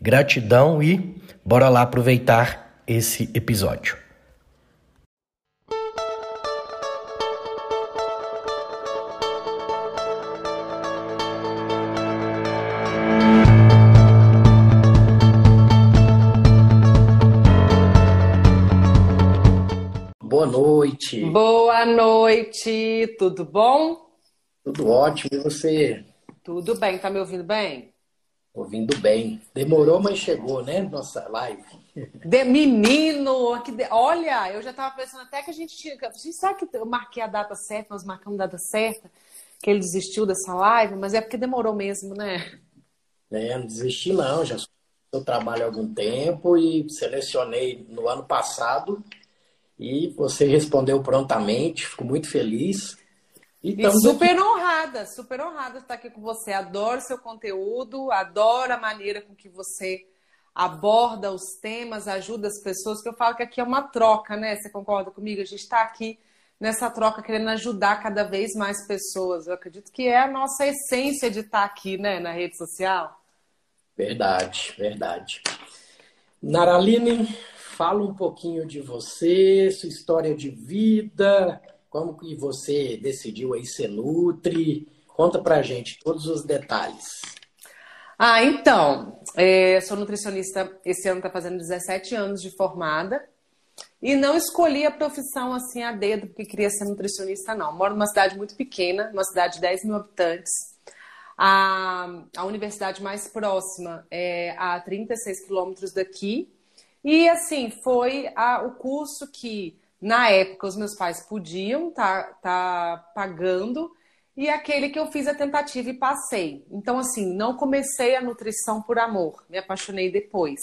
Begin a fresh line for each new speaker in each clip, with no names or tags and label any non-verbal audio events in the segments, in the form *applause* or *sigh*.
Gratidão e bora lá aproveitar esse episódio. Boa noite.
Boa noite, tudo bom?
Tudo ótimo, e você?
Tudo bem, tá me ouvindo bem?
Ouvindo bem. Demorou, mas chegou, né? Nossa live.
De menino, que de... olha, eu já tava pensando até que a gente tinha. Sabe que eu marquei a data certa, nós marcamos a data certa, que ele desistiu dessa live, mas é porque demorou mesmo, né?
É, não desisti não, já eu trabalho há algum tempo e selecionei no ano passado e você respondeu prontamente, fico muito feliz.
E, super aqui. honrada, super honrada de estar aqui com você. Adoro seu conteúdo, adoro a maneira com que você aborda os temas, ajuda as pessoas, que eu falo que aqui é uma troca, né? Você concorda comigo? A gente está aqui nessa troca querendo ajudar cada vez mais pessoas. Eu acredito que é a nossa essência de estar aqui, né, na rede social.
Verdade, verdade. Naraline, fala um pouquinho de você, sua história de vida, como que você decidiu aí ser Nutri? Conta pra gente todos os detalhes.
Ah, então, é, sou nutricionista, esse ano está fazendo 17 anos de formada. E não escolhi a profissão assim a dedo, porque queria ser nutricionista, não. Moro numa cidade muito pequena, uma cidade de 10 mil habitantes. A, a universidade mais próxima é a 36 quilômetros daqui. E, assim, foi a, o curso que na época, os meus pais podiam estar tá, tá pagando e aquele que eu fiz a tentativa e passei. Então, assim, não comecei a nutrição por amor, me apaixonei depois.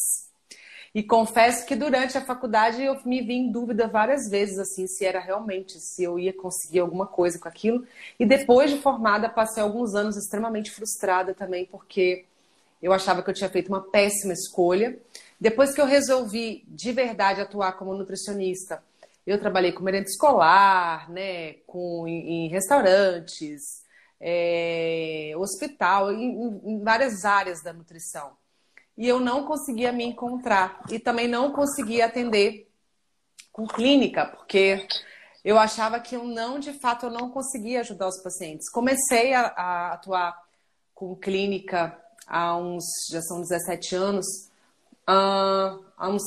E confesso que durante a faculdade eu me vi em dúvida várias vezes, assim, se era realmente, se eu ia conseguir alguma coisa com aquilo. E depois de formada, passei alguns anos extremamente frustrada também, porque eu achava que eu tinha feito uma péssima escolha. Depois que eu resolvi de verdade atuar como nutricionista, eu trabalhei com merenda escolar, né, com, em, em restaurantes, é, hospital, em, em várias áreas da nutrição. E eu não conseguia me encontrar. E também não conseguia atender com clínica, porque eu achava que eu não, de fato, eu não conseguia ajudar os pacientes. Comecei a, a atuar com clínica há uns, já são 17 anos, há uns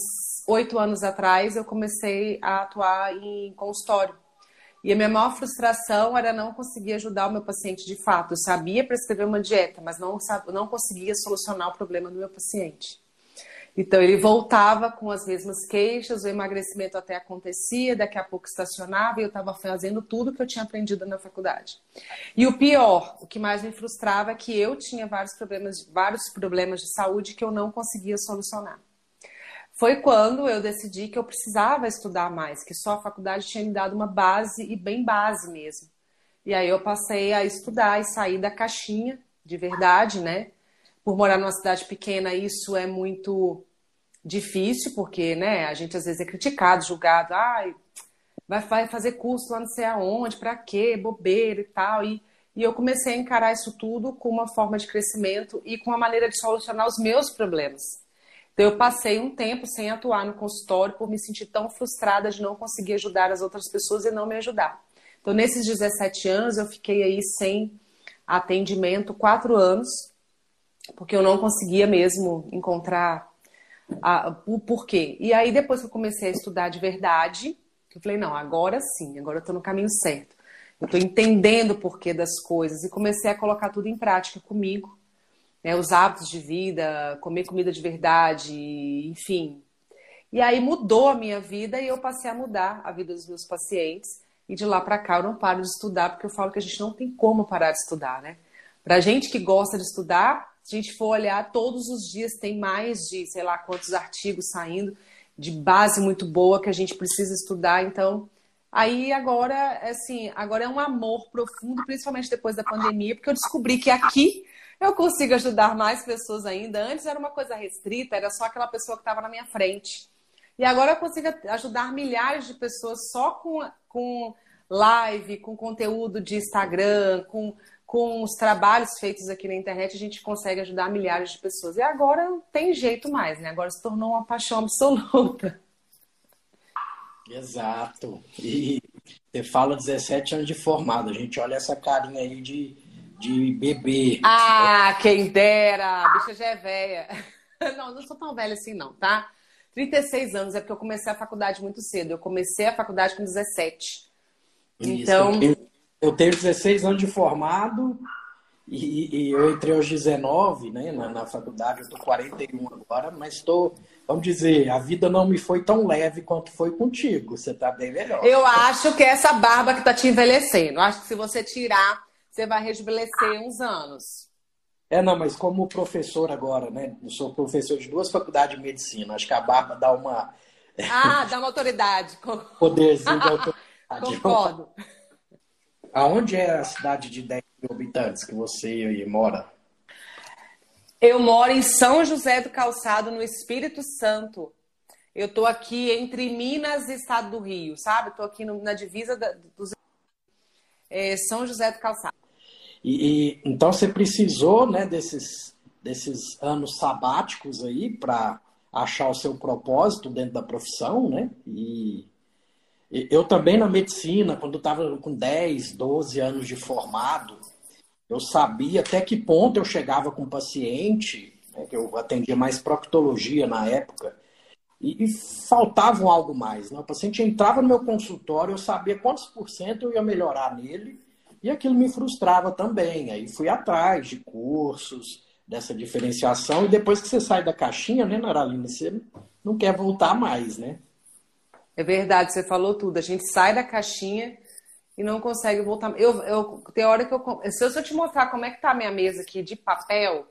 oito anos atrás, eu comecei a atuar em consultório. E a minha maior frustração era não conseguir ajudar o meu paciente de fato. Eu sabia prescrever uma dieta, mas não, não conseguia solucionar o problema do meu paciente. Então ele voltava com as mesmas queixas, o emagrecimento até acontecia, daqui a pouco estacionava e eu estava fazendo tudo que eu tinha aprendido na faculdade. E o pior, o que mais me frustrava é que eu tinha vários problemas, vários problemas de saúde que eu não conseguia solucionar foi quando eu decidi que eu precisava estudar mais, que só a faculdade tinha me dado uma base e bem base mesmo. E aí eu passei a estudar e sair da caixinha, de verdade, né? Por morar numa cidade pequena, isso é muito difícil, porque, né, a gente às vezes é criticado, julgado, ai, vai fazer curso lá não sei aonde, para quê, bobeira e tal. E, e eu comecei a encarar isso tudo com uma forma de crescimento e com uma maneira de solucionar os meus problemas. Então, eu passei um tempo sem atuar no consultório por me sentir tão frustrada de não conseguir ajudar as outras pessoas e não me ajudar. Então, nesses 17 anos, eu fiquei aí sem atendimento quatro anos, porque eu não conseguia mesmo encontrar a, o porquê. E aí, depois que eu comecei a estudar de verdade, eu falei, não, agora sim, agora eu estou no caminho certo. Eu estou entendendo o porquê das coisas e comecei a colocar tudo em prática comigo né, os hábitos de vida, comer comida de verdade, enfim. E aí mudou a minha vida e eu passei a mudar a vida dos meus pacientes. E de lá para cá eu não paro de estudar, porque eu falo que a gente não tem como parar de estudar, né? Pra gente que gosta de estudar, Se a gente for olhar, todos os dias tem mais de, sei lá, quantos artigos saindo de base muito boa que a gente precisa estudar. Então, aí agora, assim, agora é um amor profundo, principalmente depois da pandemia, porque eu descobri que aqui eu consigo ajudar mais pessoas ainda. Antes era uma coisa restrita, era só aquela pessoa que estava na minha frente. E agora eu consigo ajudar milhares de pessoas só com, com live, com conteúdo de Instagram, com, com os trabalhos feitos aqui na internet, a gente consegue ajudar milhares de pessoas. E agora não tem jeito mais, né? Agora se tornou uma paixão absoluta.
Exato. E você fala 17 anos de formado, a gente olha essa carinha aí de, de bebê.
Ah, quem dera! A bicha já é velha. *laughs* Não, não sou tão velha assim, não, tá? 36 anos é porque eu comecei a faculdade muito cedo. Eu comecei a faculdade com 17. Então.
Isso, eu tenho 16 anos de formado e, e eu entrei aos 19 né, na, na faculdade, eu estou 41 agora, mas estou, vamos dizer, a vida não me foi tão leve quanto foi contigo. Você está bem melhor.
Eu acho que é essa barba que está te envelhecendo. Acho que se você tirar, você vai rejuvenescer uns anos.
É, não, mas como professor agora, né? Eu sou professor de duas faculdades de medicina. Acho que a barba dá uma. *laughs*
Ah, dá uma autoridade. *laughs*
Poderzinho de autoridade.
Concordo. *laughs*
Aonde é a cidade de 10 mil habitantes que você mora?
Eu moro em São José do Calçado, no Espírito Santo. Eu estou aqui entre Minas e Estado do Rio, sabe? Estou aqui no, na divisa da, dos é, São José do Calçado.
E, e, então você precisou, né, desses desses anos sabáticos aí para achar o seu propósito dentro da profissão, né? E eu também na medicina, quando estava com 10, 12 anos de formado, eu sabia até que ponto eu chegava com o paciente, né, que eu atendia mais proctologia na época, e, e faltava algo mais. Né? O paciente entrava no meu consultório, eu sabia quantos por cento eu ia melhorar nele, e aquilo me frustrava também. Aí fui atrás de cursos, dessa diferenciação, e depois que você sai da caixinha, né, Naralina, você não quer voltar mais, né?
É verdade, você falou tudo. A gente sai da caixinha e não consegue voltar. Eu, eu tem hora que eu se eu, eu te mostrar como é que tá a minha mesa aqui de papel,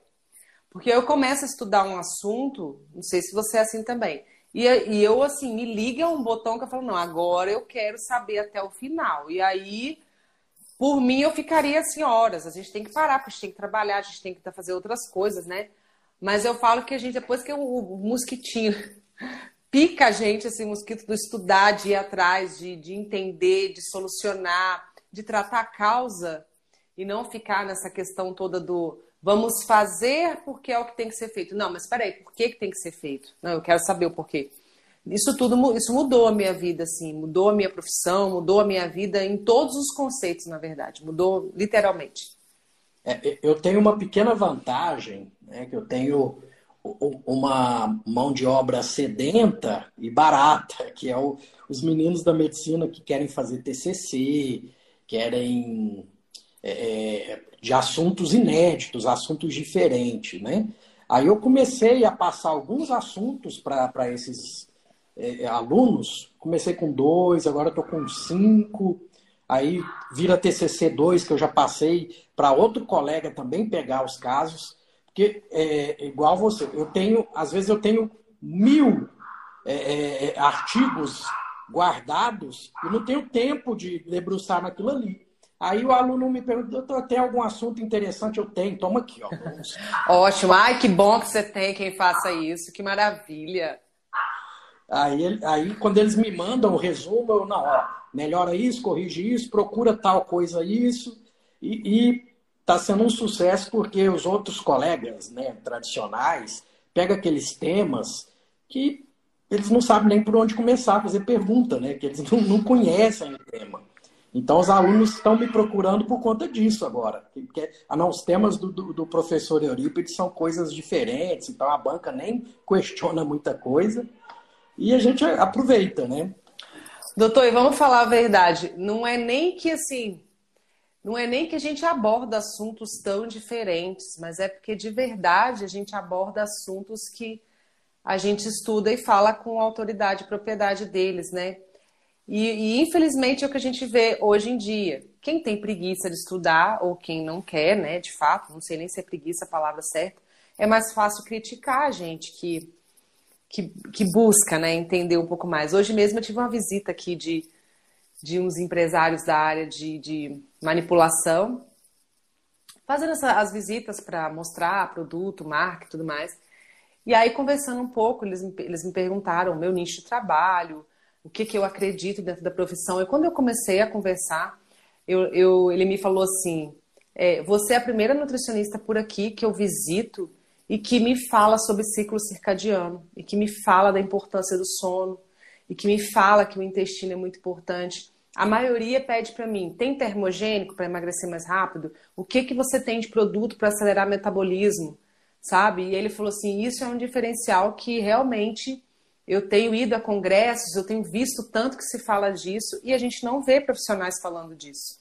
porque eu começo a estudar um assunto, não sei se você é assim também. E, e eu assim me liga um botão que eu falo não, agora eu quero saber até o final. E aí por mim eu ficaria assim horas. A gente tem que parar, porque a gente tem que trabalhar, a gente tem que fazer outras coisas, né? Mas eu falo que a gente, depois que o, mosquitinho *laughs* pica a gente esse mosquito do estudar, de ir atrás, de, de entender, de solucionar, de tratar a causa e não ficar nessa questão toda do vamos fazer porque é o que tem que ser feito. Não, mas espera aí, por que, que tem que ser feito? Não, eu quero saber o porquê. Isso tudo isso mudou a minha vida, assim, mudou a minha profissão, mudou a minha vida em todos os conceitos, na verdade, mudou literalmente.
É, eu tenho uma pequena vantagem, né, que eu tenho uma mão de obra sedenta e barata, que é o, os meninos da medicina que querem fazer TCC, querem é, é, de assuntos inéditos, assuntos diferentes, né? Aí eu comecei a passar alguns assuntos para esses é, alunos. Comecei com dois, agora estou com cinco. Aí vira TCC 2, que eu já passei para outro colega também pegar os casos. Porque, é, igual você, eu tenho, às vezes eu tenho mil é, é, é, artigos guardados e não tenho tempo de debruçar naquilo ali. Aí o aluno me pergunta, doutor, tem algum assunto interessante? Eu tenho, toma aqui, ó. *laughs*
Ótimo, ai que bom que você tem quem faça isso, que maravilha.
Aí, aí quando eles me mandam o resumo, eu, não, ó, melhora isso, corrige isso, procura tal coisa, isso, e, está sendo um sucesso porque os outros colegas né, tradicionais pegam aqueles temas que eles não sabem nem por onde começar a fazer pergunta, né? Que eles *laughs* não, não conhecem o tema. Então, os alunos estão me procurando por conta disso agora. Porque, ah, não, os temas do, do, do, professor Eurípides são coisas diferentes, então a banca nem *laughs* questiona muita coisa e a gente aproveita, né?
Doutor, e vamos falar a verdade, não é nem que assim, não é nem que a gente aborda assuntos tão diferentes, mas é porque de verdade a gente aborda assuntos que a gente estuda e fala com autoridade e propriedade deles, né? E, e, infelizmente é o que a gente vê hoje em dia. Quem tem preguiça de estudar, ou quem não quer, né, de fato, não sei nem se é preguiça a palavra certa, é mais fácil criticar a gente que, que, que busca né, entender um pouco mais. Hoje mesmo eu tive uma visita aqui de, de uns empresários da área de, de manipulação, fazendo essa, as visitas para mostrar produto, marca e tudo mais. E aí, conversando um pouco, eles, eles me perguntaram o meu nicho de trabalho, o que, que eu acredito dentro da profissão. E quando eu comecei a conversar, eu, eu ele me falou assim: é, Você é a primeira nutricionista por aqui que eu visito e que me fala sobre ciclo circadiano, e que me fala da importância do sono, e que me fala que o intestino é muito importante. A maioria pede para mim: tem termogênico para emagrecer mais rápido? O que, que você tem de produto para acelerar metabolismo? sabe? E ele falou assim: isso é um diferencial que realmente eu tenho ido a congressos, eu tenho visto tanto que se fala disso e a gente não vê profissionais falando disso.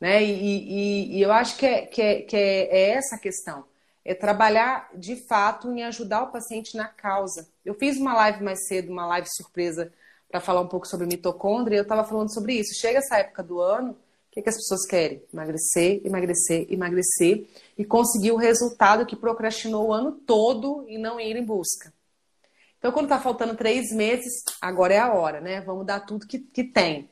Né? E, e, e eu acho que, é, que, é, que é, é essa a questão. É trabalhar de fato em ajudar o paciente na causa. Eu fiz uma live mais cedo, uma live surpresa, para falar um pouco sobre mitocôndria, e eu estava falando sobre isso. Chega essa época do ano, o que, que as pessoas querem? Emagrecer, emagrecer, emagrecer e conseguir o resultado que procrastinou o ano todo e não ir em busca. Então, quando está faltando três meses, agora é a hora, né? Vamos dar tudo que, que tem.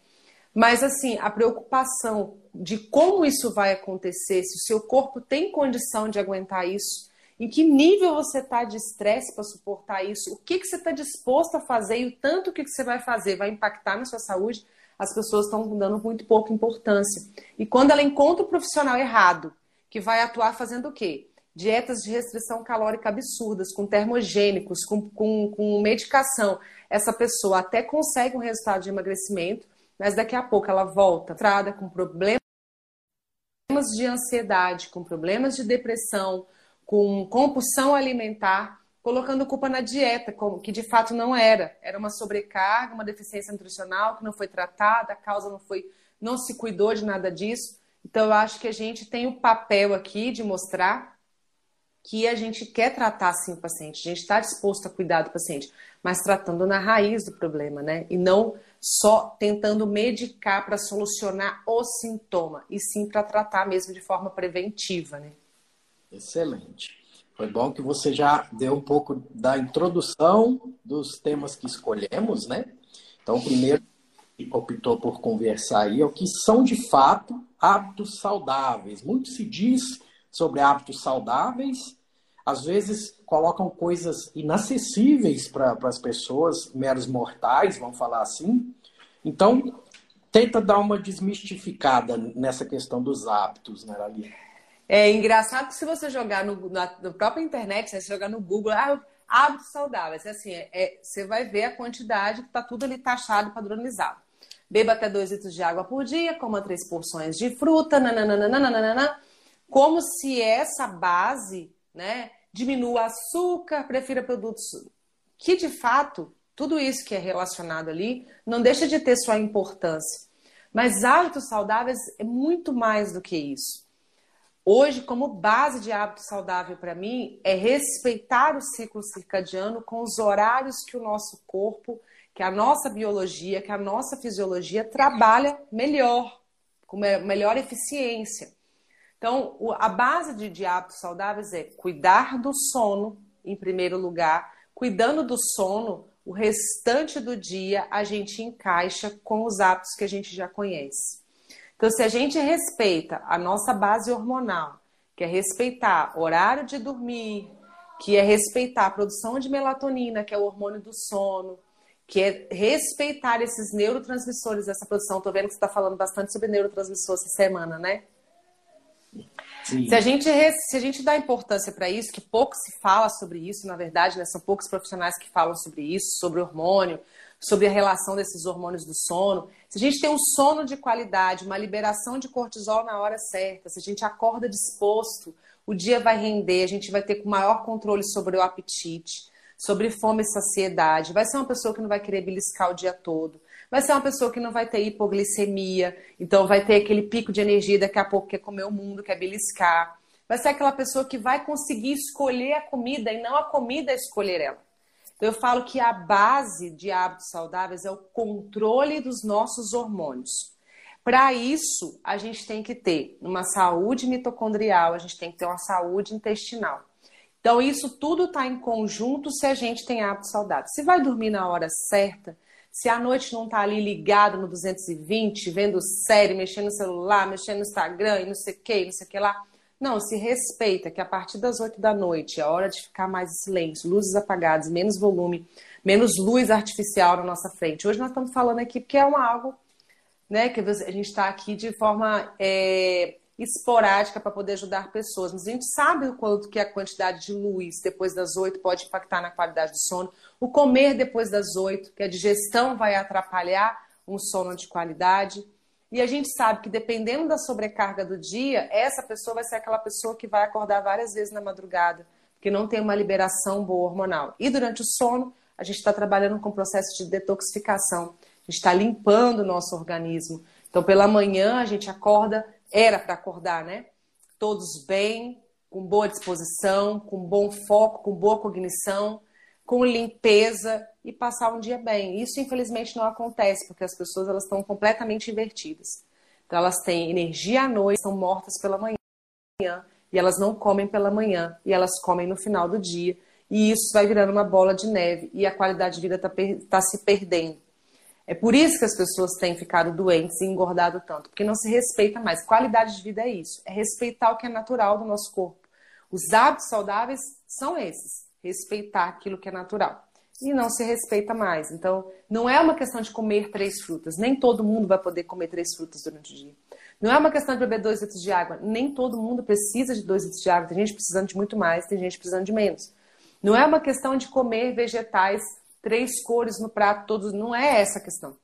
Mas, assim, a preocupação de como isso vai acontecer, se o seu corpo tem condição de aguentar isso, em que nível você está de estresse para suportar isso, o que, que você está disposto a fazer e o tanto que você vai fazer vai impactar na sua saúde, as pessoas estão dando muito pouca importância. E quando ela encontra o profissional errado, que vai atuar fazendo o quê? Dietas de restrição calórica absurdas, com termogênicos, com, com, com medicação. Essa pessoa até consegue um resultado de emagrecimento, mas daqui a pouco ela volta trada com problemas de ansiedade, com problemas de depressão, com compulsão alimentar colocando culpa na dieta, que de fato não era. Era uma sobrecarga, uma deficiência nutricional que não foi tratada, a causa não foi, não se cuidou de nada disso. Então eu acho que a gente tem o papel aqui de mostrar que a gente quer tratar sim o paciente, a gente está disposto a cuidar do paciente, mas tratando na raiz do problema, né? E não só tentando medicar para solucionar o sintoma, e sim para tratar mesmo de forma preventiva, né?
Excelente. Foi bom que você já deu um pouco da introdução dos temas que escolhemos, né? Então, primeiro optou por conversar aí é o que são de fato hábitos saudáveis. Muito se diz sobre hábitos saudáveis, às vezes colocam coisas inacessíveis para as pessoas, meros mortais, vamos falar assim. Então, tenta dar uma desmistificada nessa questão dos hábitos, né, Lali?
É engraçado que se você jogar no, na, na própria internet, se você jogar no Google, ah, hábitos saudáveis, assim, é, é, você vai ver a quantidade que está tudo ali taxado, padronizado. Beba até 2 litros de água por dia, coma três porções de fruta, nananana, como se essa base né, diminua açúcar, prefira produtos que, de fato, tudo isso que é relacionado ali não deixa de ter sua importância. Mas hábitos saudáveis é muito mais do que isso. Hoje, como base de hábito saudável para mim, é respeitar o ciclo circadiano com os horários que o nosso corpo, que a nossa biologia, que a nossa fisiologia trabalha melhor, com melhor eficiência. Então, a base de, de hábitos saudáveis é cuidar do sono, em primeiro lugar. Cuidando do sono, o restante do dia a gente encaixa com os hábitos que a gente já conhece. Então, se a gente respeita a nossa base hormonal, que é respeitar horário de dormir, que é respeitar a produção de melatonina, que é o hormônio do sono, que é respeitar esses neurotransmissores dessa produção. Estou vendo que você está falando bastante sobre neurotransmissores essa semana, né? Se a gente se a gente dá importância para isso, que pouco se fala sobre isso, na verdade, né? são poucos profissionais que falam sobre isso, sobre hormônio, sobre a relação desses hormônios do sono. Se a gente tem um sono de qualidade, uma liberação de cortisol na hora certa, se a gente acorda disposto, o dia vai render, a gente vai ter maior controle sobre o apetite, sobre fome e saciedade. Vai ser uma pessoa que não vai querer beliscar o dia todo. Vai ser uma pessoa que não vai ter hipoglicemia, então vai ter aquele pico de energia daqui a pouco quer comer o mundo, quer beliscar. Vai ser aquela pessoa que vai conseguir escolher a comida e não a comida escolher ela. Então, eu falo que a base de hábitos saudáveis é o controle dos nossos hormônios. Para isso, a gente tem que ter uma saúde mitocondrial, a gente tem que ter uma saúde intestinal. Então, isso tudo está em conjunto se a gente tem hábitos saudáveis. Se vai dormir na hora certa, se a noite não está ali ligado no 220, vendo série, mexendo no celular, mexendo no Instagram e não sei o que, não sei o que lá. Não, se respeita que a partir das 8 da noite é hora de ficar mais silêncio, luzes apagadas, menos volume, menos luz artificial na nossa frente. Hoje nós estamos falando aqui porque é uma algo né, que a gente está aqui de forma é, esporádica para poder ajudar pessoas. Mas a gente sabe o quanto que a quantidade de luz depois das oito pode impactar na qualidade do sono. O comer depois das oito, que a digestão vai atrapalhar um sono de qualidade. E a gente sabe que dependendo da sobrecarga do dia, essa pessoa vai ser aquela pessoa que vai acordar várias vezes na madrugada, porque não tem uma liberação boa hormonal. E durante o sono, a gente está trabalhando com o processo de detoxificação. A gente está limpando o nosso organismo. Então, pela manhã, a gente acorda era para acordar, né? Todos bem, com boa disposição, com bom foco, com boa cognição, com limpeza e passar um dia bem. Isso infelizmente não acontece porque as pessoas elas estão completamente invertidas. Então elas têm energia à noite, são mortas pela manhã e elas não comem pela manhã e elas comem no final do dia e isso vai virando uma bola de neve e a qualidade de vida está tá se perdendo. É por isso que as pessoas têm ficado doentes e engordado tanto, porque não se respeita mais. Qualidade de vida é isso, é respeitar o que é natural do nosso corpo. Os hábitos saudáveis são esses, respeitar aquilo que é natural. E não se respeita mais. Então, não é uma questão de comer três frutas. Nem todo mundo vai poder comer três frutas durante o dia. Não é uma questão de beber dois litros de água. Nem todo mundo precisa de dois litros de água. Tem gente precisando de muito mais, tem gente precisando de menos. Não é uma questão de comer vegetais três cores no prato, todos. Não é essa a questão.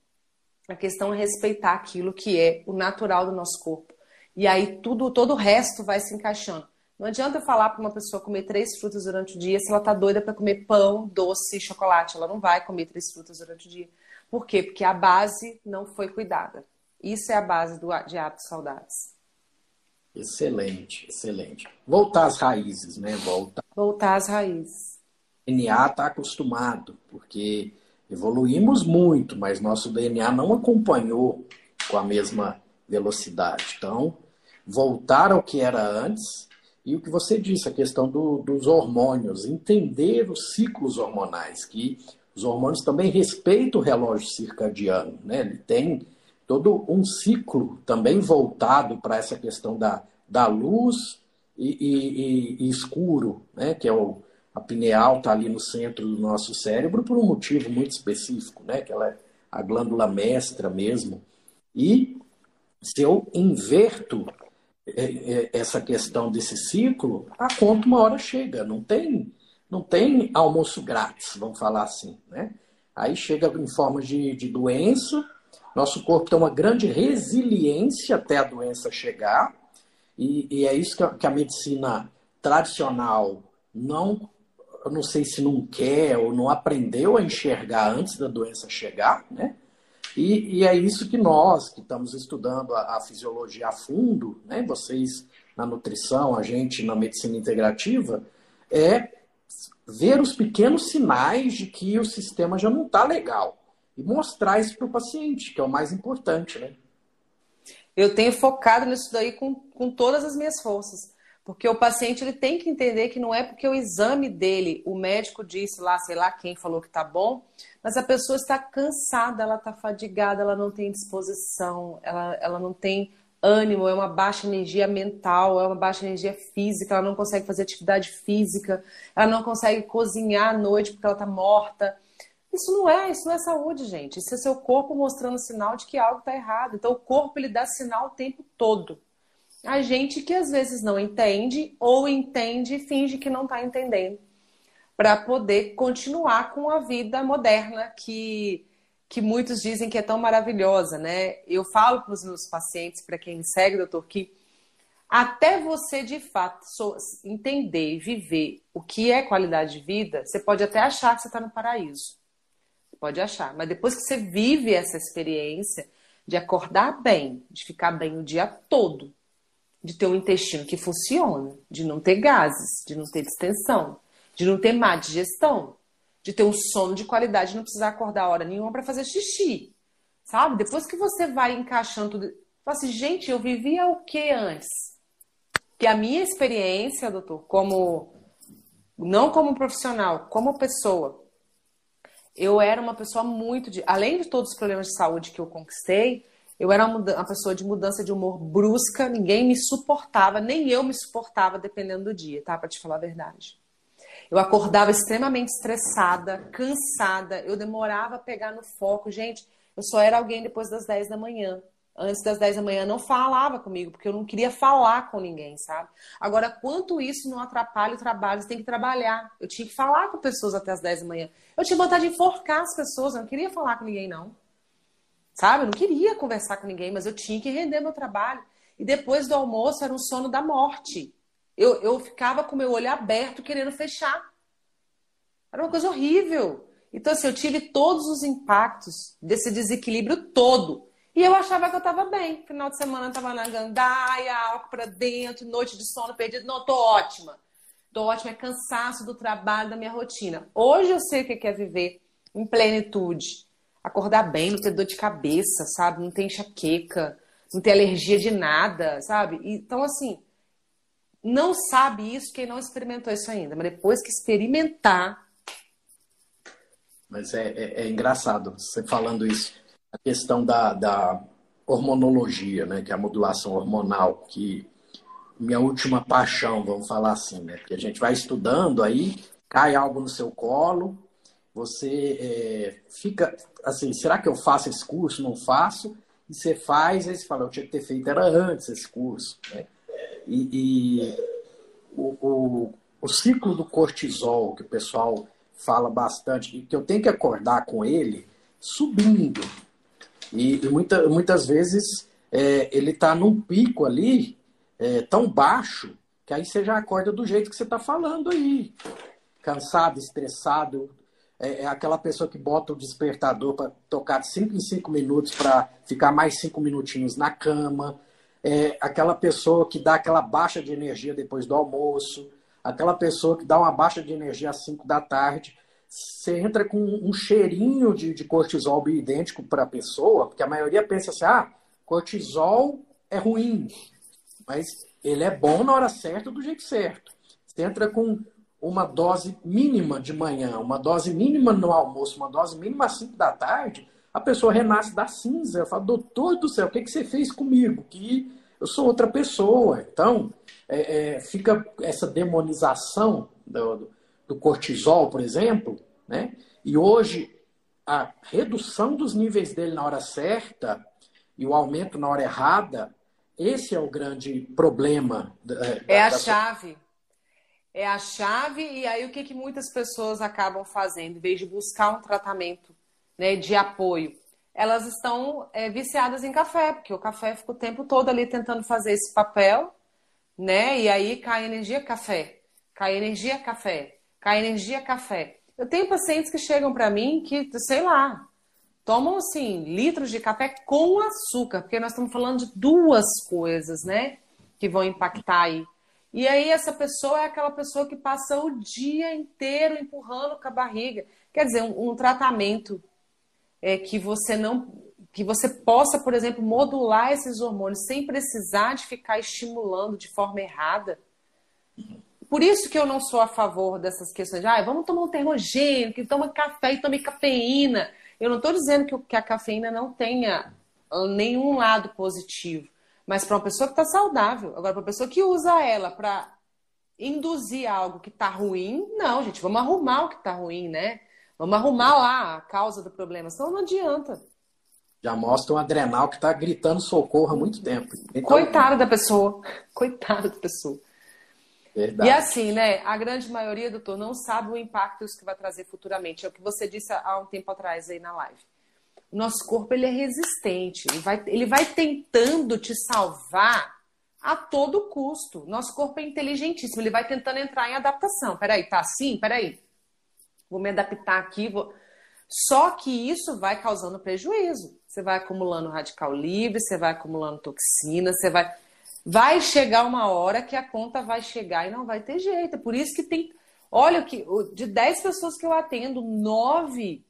A questão é respeitar aquilo que é o natural do nosso corpo. E aí tudo, todo o resto vai se encaixando. Não adianta eu falar para uma pessoa comer três frutas durante o dia se ela está doida para comer pão, doce e chocolate. Ela não vai comer três frutas durante o dia. Por quê? Porque a base não foi cuidada. Isso é a base do, de hábitos saudáveis.
Excelente, excelente. Voltar às raízes, né? Voltar.
Voltar às raízes.
DNA está acostumado, porque evoluímos muito, mas nosso DNA não acompanhou com a mesma velocidade. Então, voltar ao que era antes e o que você disse, a questão do, dos hormônios, entender os ciclos hormonais, que os hormônios também respeitam o relógio circadiano, né? Ele tem todo um ciclo também voltado para essa questão da, da luz e, e, e, escuro, né? Que é o, a pineal está ali no centro do nosso cérebro por um motivo muito específico, né? Que ela é a glândula mestra mesmo. E se eu inverto é, é, essa questão desse ciclo, a conta uma hora chega. Não tem, não tem almoço grátis, vamos falar assim, né? Aí chega em forma de, de doença. Nosso corpo tem uma grande resiliência até a doença chegar. E, e é isso que a, que a medicina tradicional não eu não sei se não quer ou não aprendeu a enxergar antes da doença chegar, né? E, e é isso que nós, que estamos estudando a, a, fisiologia a fundo, né? Vocês na nutrição, a gente na medicina integrativa, é ver os pequenos sinais de que o sistema já não está legal e mostrar isso para o paciente, que é o mais importante, né?
Eu tenho focado nisso daí com, com todas as minhas forças. Porque o paciente ele tem que entender que não é porque o exame dele, o médico disse lá, sei lá quem falou que tá bom, mas a pessoa está cansada, ela está fadigada, ela não tem disposição, ela, ela não tem ânimo, é uma baixa energia mental, é uma baixa energia física, ela não consegue fazer atividade física, ela não consegue cozinhar à noite porque ela está morta. Isso não é, isso não é saúde, gente. Isso é seu corpo mostrando sinal de que algo está errado. Então o corpo ele dá sinal o tempo todo a gente que às vezes não entende ou entende e finge que não está entendendo, para poder continuar com a vida moderna que, que muitos dizem que é tão maravilhosa, né? Eu falo para os meus pacientes, para quem segue o Dr. Ki, até você de fato entender e viver o que é qualidade de vida, você pode até achar que você está no paraíso. Pode achar, mas depois que você vive essa experiência de acordar bem, de ficar bem o dia todo, de ter um intestino que funciona, de não ter gases, de não ter distensão, de não ter má digestão, de ter um sono de qualidade, de não precisar acordar hora nenhuma para fazer xixi. Sabe? Depois que você vai encaixando tudo, fala assim, gente, eu vivia o que antes? Que a minha experiência, doutor, como não como profissional, como pessoa, eu era uma pessoa muito de. Além de todos os problemas de saúde que eu conquistei, eu era uma, pessoa de mudança de humor brusca, ninguém me suportava, nem eu me suportava dependendo do dia, tá? Pra te falar a verdade. Eu acordava extremamente estressada, cansada, eu demorava a pegar no foco. Gente, eu só era alguém depois das 10 da manhã. Antes das 10 da manhã não falava comigo, porque eu não queria falar com ninguém, sabe? Agora, quanto isso não atrapalha o trabalho, você tem que trabalhar. Eu tinha que falar com pessoas até as 10 da manhã. Eu tinha vontade de enforcar as pessoas, eu não queria falar com ninguém, não. Sabe? Eu não queria conversar com ninguém, mas eu tinha que render meu trabalho. E depois do almoço era um sono da morte. Eu, eu ficava com meu olho aberto querendo fechar. Era uma coisa horrível. Então, assim, eu tive todos os impactos desse desequilíbrio todo. E eu achava que eu estava bem. Final de semana eu estava na gandaia, álcool para dentro, noite de sono perdido. Não, tô ótima. Tô ótima, é cansaço do trabalho, da minha rotina. Hoje eu sei o que é viver em plenitude. Acordar bem, não ter dor de cabeça, sabe? Não ter enxaqueca, não ter alergia de nada, sabe? Então, assim, não sabe isso quem não experimentou isso ainda. Mas depois que experimentar.
Mas é, é, é engraçado você falando isso. A questão da, da hormonologia, né? Que é a modulação hormonal, que minha última paixão, vamos falar assim, né? Porque a gente vai estudando aí, cai algo no seu colo, você é, fica assim, será que eu faço esse curso? Não faço. E você faz, aí você fala, eu tinha que ter feito era antes esse curso. Né? E, e o, o, o, ciclo do cortisol, que o pessoal fala bastante, que eu tenho que acordar com ele subindo. E, e muita, muitas vezes é, ele está num pico ali é, tão baixo que aí você já acorda do jeito que você está falando aí. Cansado, estressado. É, é aquela pessoa que bota o despertador para tocar de 5 em 5 minutos para ficar mais 5 minutinhos na cama é aquela pessoa que dá aquela baixa de energia depois do almoço, aquela pessoa que dá uma baixa de energia às 5 da tarde. Você entra com um cheirinho de, de cortisol idêntico para a pessoa, porque a maioria pensa assim: ah, cortisol é ruim, mas ele é bom na hora certa, do jeito certo. Você entra com uma dose mínima de manhã, uma dose mínima no almoço, uma dose mínima às 5 da tarde, a pessoa renasce da cinza. Eu falo, doutor do céu, o que, que você fez comigo? Que eu sou outra pessoa. Então, é, é, fica essa demonização do, do cortisol, por exemplo, né? E hoje, a redução dos níveis dele na hora certa e o aumento na hora errada, esse é o grande problema.
É, é a da... chave. É a chave, e aí o que, que muitas pessoas acabam fazendo? Em vez de buscar um tratamento né, de apoio. Elas estão é, viciadas em café, porque o café fica o tempo todo ali tentando fazer esse papel, né? E aí cai energia café, cai energia café, cai energia café. Eu tenho pacientes que chegam para mim que, sei lá, tomam assim litros de café com açúcar, porque nós estamos falando de duas coisas, né? Que vão impactar aí. E aí essa pessoa é aquela pessoa que passa o dia inteiro empurrando com a barriga. Quer dizer, um, um tratamento é, que você não que você possa, por exemplo, modular esses hormônios sem precisar de ficar estimulando de forma errada. Por isso que eu não sou a favor dessas questões de ah, vamos tomar um termogênico, que toma café e tome cafeína. Eu não estou dizendo que, que a cafeína não tenha ah, nenhum lado positivo, mas para uma pessoa que está saudável. Agora, para uma pessoa que usa ela para induzir algo que está ruim, não, gente, vamos arrumar o que está ruim, né? Vamos arrumar lá a causa do problema, senão não adianta.
Já mostra um adrenal que está gritando socorro há muito tempo.
Então... Coitada da pessoa. *laughs* Coitada da pessoa. Verdade. E assim, né? A grande maioria, doutor, não sabe o impacto isso que vai trazer futuramente. É o que você disse há um tempo atrás aí na live. Nosso corpo ele é resistente. Ele vai, ele vai tentando te salvar a todo custo. Nosso corpo é inteligentíssimo. Ele vai tentando entrar em adaptação. Peraí, tá assim? Peraí vou me adaptar aqui, vou... Só que isso vai causando prejuízo. Você vai acumulando radical livre, você vai acumulando toxina, você vai. Vai chegar uma hora que a conta vai chegar e não vai ter jeito. É por isso que tem. Olha, que de 10 pessoas que eu atendo, 9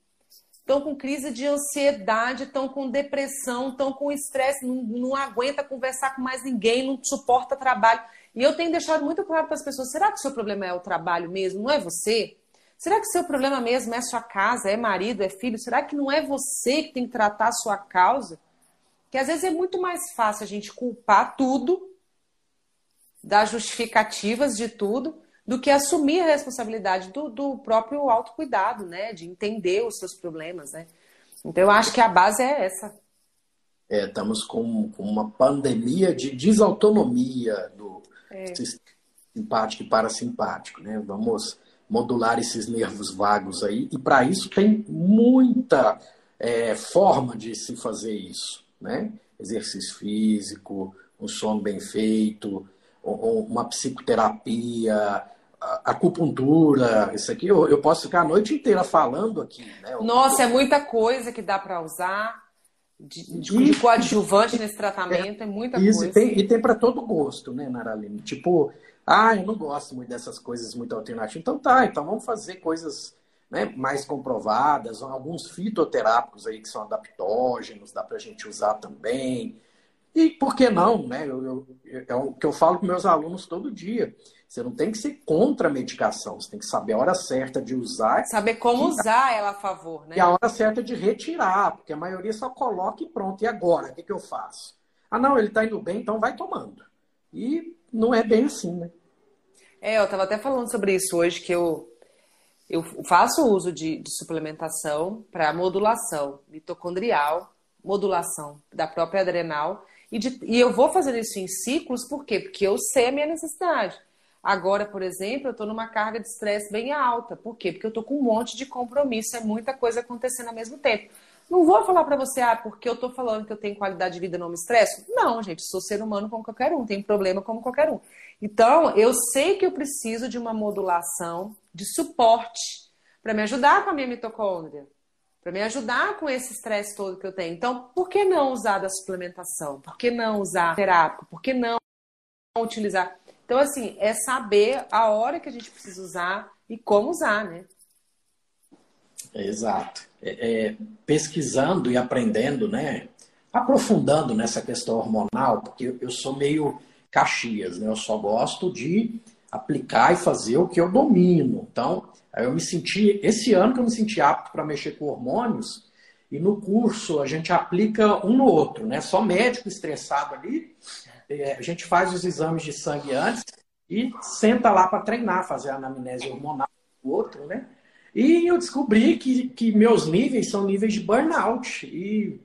estão com crise de ansiedade, estão com depressão, estão com estresse, não, não aguenta conversar com mais ninguém, não suporta trabalho. E eu tenho deixado muito claro para as pessoas: será que o seu problema é o trabalho mesmo? Não é você? Será que o seu problema mesmo é sua casa, é marido, é filho? Será que não é você que tem que tratar a sua causa? Que às vezes é muito mais fácil a gente culpar tudo, dar justificativas de tudo, do que assumir a responsabilidade do, do próprio autocuidado, né? De entender os seus problemas, né? Então eu acho que a base é essa.
É, estamos com, com uma pandemia de desautonomia do é. simpático e parasimpático, né? Vamos modular esses nervos vagos aí, e para isso tem muita é, forma de se fazer isso, né? Exercício físico, um sono bem feito, uma psicoterapia, acupuntura, isso aqui eu, eu posso ficar a noite inteira falando aqui. Né?
Nossa, é muita coisa que dá para usar de, de, de, coadjuvante nesse tratamento, é, muita isso,
coisa. E tem, e tem para todo gosto, né, Naraline? Tipo, ah, eu não gosto muito dessas coisas muito alternativas. Então tá, então vamos fazer coisas né, mais comprovadas, alguns fitoterápicos aí que são adaptógenos, dá para a gente usar também. E por que não, né? Eu, eu, é o que eu falo com meus alunos todo dia. Você não tem que ser contra a medicação, você tem que saber a hora certa de usar.
Saber como usar ela a favor, né?
E a hora certa de retirar, porque a maioria só coloca e pronto. E agora, o que, que eu faço? Ah, não, ele está indo bem, então vai tomando. E não é bem assim, né?
É, eu estava até falando sobre isso hoje, que eu, eu faço uso de, de suplementação para modulação mitocondrial, modulação da própria adrenal, e, de, e eu vou fazendo isso em ciclos, por quê? Porque eu sei a minha necessidade. Agora, por exemplo, eu estou numa carga de estresse bem alta. Por quê? Porque eu estou com um monte de compromisso, é muita coisa acontecendo ao mesmo tempo. Não vou falar para você, ah, porque eu estou falando que eu tenho qualidade de vida não me estresso. Não, gente, sou ser humano como qualquer um, tenho problema como qualquer um. Então, eu sei que eu preciso de uma modulação de suporte para me ajudar com a minha mitocôndria, para me ajudar com esse estresse todo que eu tenho. Então, por que não usar da suplementação? Por que não usar terapia? Por que não utilizar? Então, assim, é saber a hora que a gente precisa usar e como usar, né?
Exato. É, é, pesquisando e aprendendo, né? Aprofundando nessa questão hormonal, porque eu sou meio Caxias, né? Eu só gosto de aplicar e fazer o que eu domino. Então, eu me senti, esse ano que eu me senti apto para mexer com hormônios, e no curso a gente aplica um no outro, né? Só médico estressado ali, é, a gente faz os exames de sangue antes e senta lá para treinar, fazer a anamnese hormonal do outro, né? E eu descobri que, que meus níveis são níveis de burnout. E,